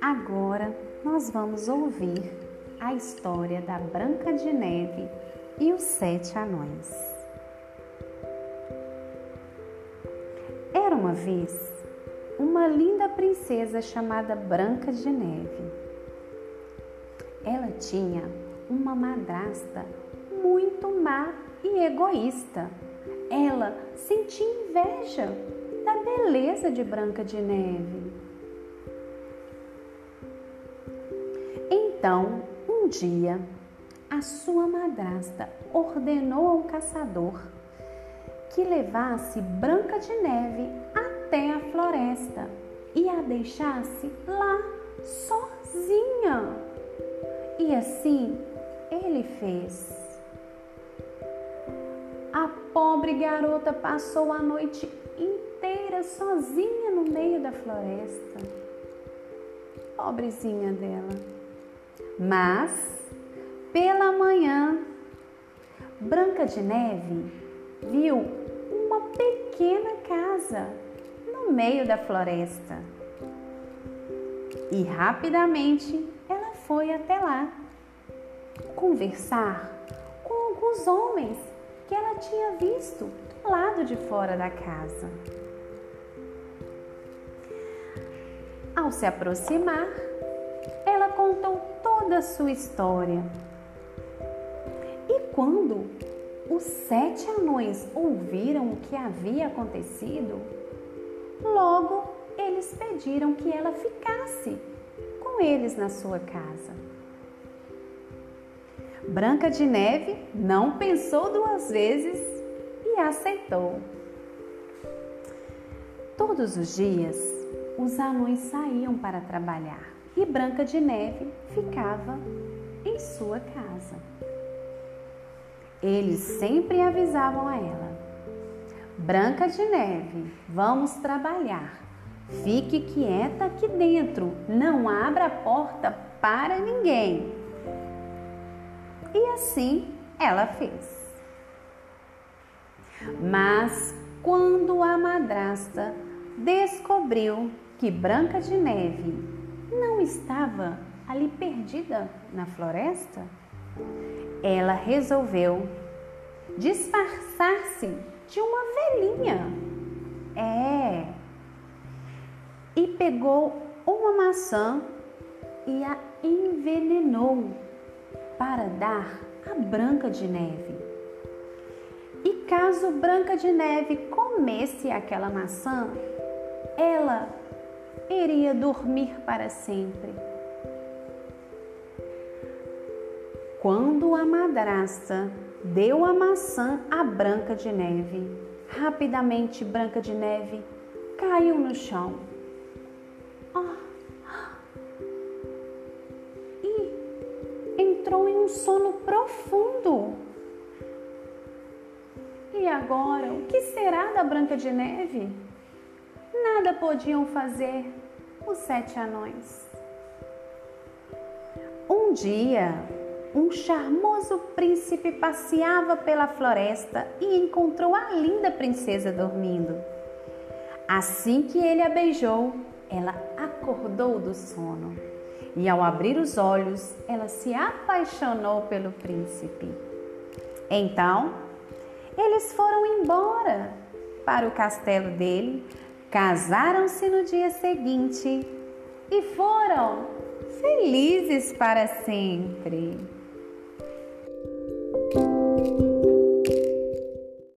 Agora nós vamos ouvir a história da Branca de Neve e os Sete Anões. Era uma vez uma linda princesa chamada Branca de Neve. Ela tinha uma madrasta muito má e egoísta. Ela sentia inveja da beleza de Branca de Neve. Então, um dia, a sua madrasta ordenou ao caçador que levasse Branca de Neve até a floresta e a deixasse lá sozinha. E assim ele fez. Pobre garota passou a noite inteira sozinha no meio da floresta. Pobrezinha dela. Mas, pela manhã, Branca de Neve viu uma pequena casa no meio da floresta. E rapidamente ela foi até lá conversar com alguns homens tinha visto do lado de fora da casa. Ao se aproximar, ela contou toda a sua história. E quando os sete anões ouviram o que havia acontecido, logo eles pediram que ela ficasse com eles na sua casa. Branca de Neve não pensou duas vezes e aceitou. Todos os dias, os anões saíam para trabalhar e Branca de Neve ficava em sua casa. Eles sempre avisavam a ela: Branca de Neve, vamos trabalhar. Fique quieta aqui dentro, não abra a porta para ninguém. E assim ela fez. Mas quando a madrasta descobriu que Branca de Neve não estava ali perdida na floresta? Ela resolveu disfarçar-se de uma velhinha. É. E pegou uma maçã e a envenenou para dar a Branca de Neve. E caso Branca de Neve comesse aquela maçã, ela iria dormir para sempre. Quando a madrasta deu a maçã à Branca de Neve, rapidamente Branca de Neve caiu no chão. Entrou em um sono profundo. E agora, o que será da Branca de Neve? Nada podiam fazer os sete anões. Um dia, um charmoso príncipe passeava pela floresta e encontrou a linda princesa dormindo. Assim que ele a beijou, ela acordou do sono e, ao abrir os olhos, ela se apaixonou pelo príncipe. Então, eles foram embora para o castelo dele Casaram-se no dia seguinte e foram felizes para sempre.